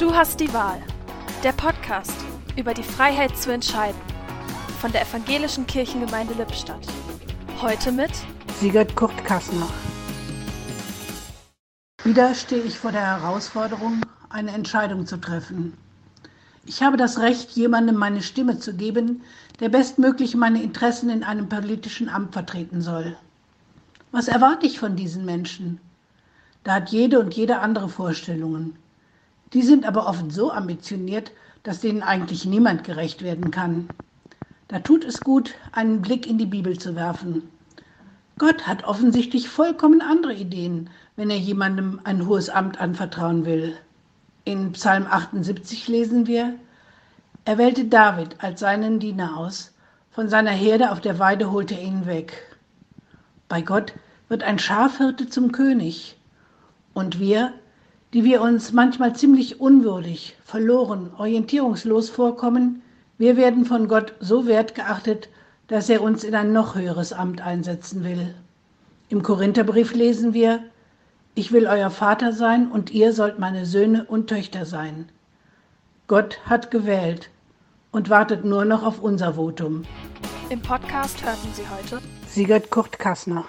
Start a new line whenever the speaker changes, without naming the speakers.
Du hast die Wahl. Der Podcast über die Freiheit zu entscheiden. Von der Evangelischen Kirchengemeinde Lippstadt. Heute mit
Sigurd Kurt Kassner. Wieder stehe ich vor der Herausforderung, eine Entscheidung zu treffen. Ich habe das Recht, jemandem meine Stimme zu geben, der bestmöglich meine Interessen in einem politischen Amt vertreten soll. Was erwarte ich von diesen Menschen? Da hat jede und jede andere Vorstellungen. Die sind aber oft so ambitioniert, dass denen eigentlich niemand gerecht werden kann. Da tut es gut, einen Blick in die Bibel zu werfen. Gott hat offensichtlich vollkommen andere Ideen, wenn er jemandem ein hohes Amt anvertrauen will. In Psalm 78 lesen wir, er wählte David als seinen Diener aus, von seiner Herde auf der Weide holte er ihn weg. Bei Gott wird ein Schafhirte zum König. Und wir die wir uns manchmal ziemlich unwürdig, verloren, orientierungslos vorkommen, wir werden von Gott so wertgeachtet, dass er uns in ein noch höheres Amt einsetzen will. Im Korintherbrief lesen wir, ich will euer Vater sein und ihr sollt meine Söhne und Töchter sein. Gott hat gewählt und wartet nur noch auf unser Votum.
Im Podcast hörten Sie heute
Sigurd Kurt Kassner.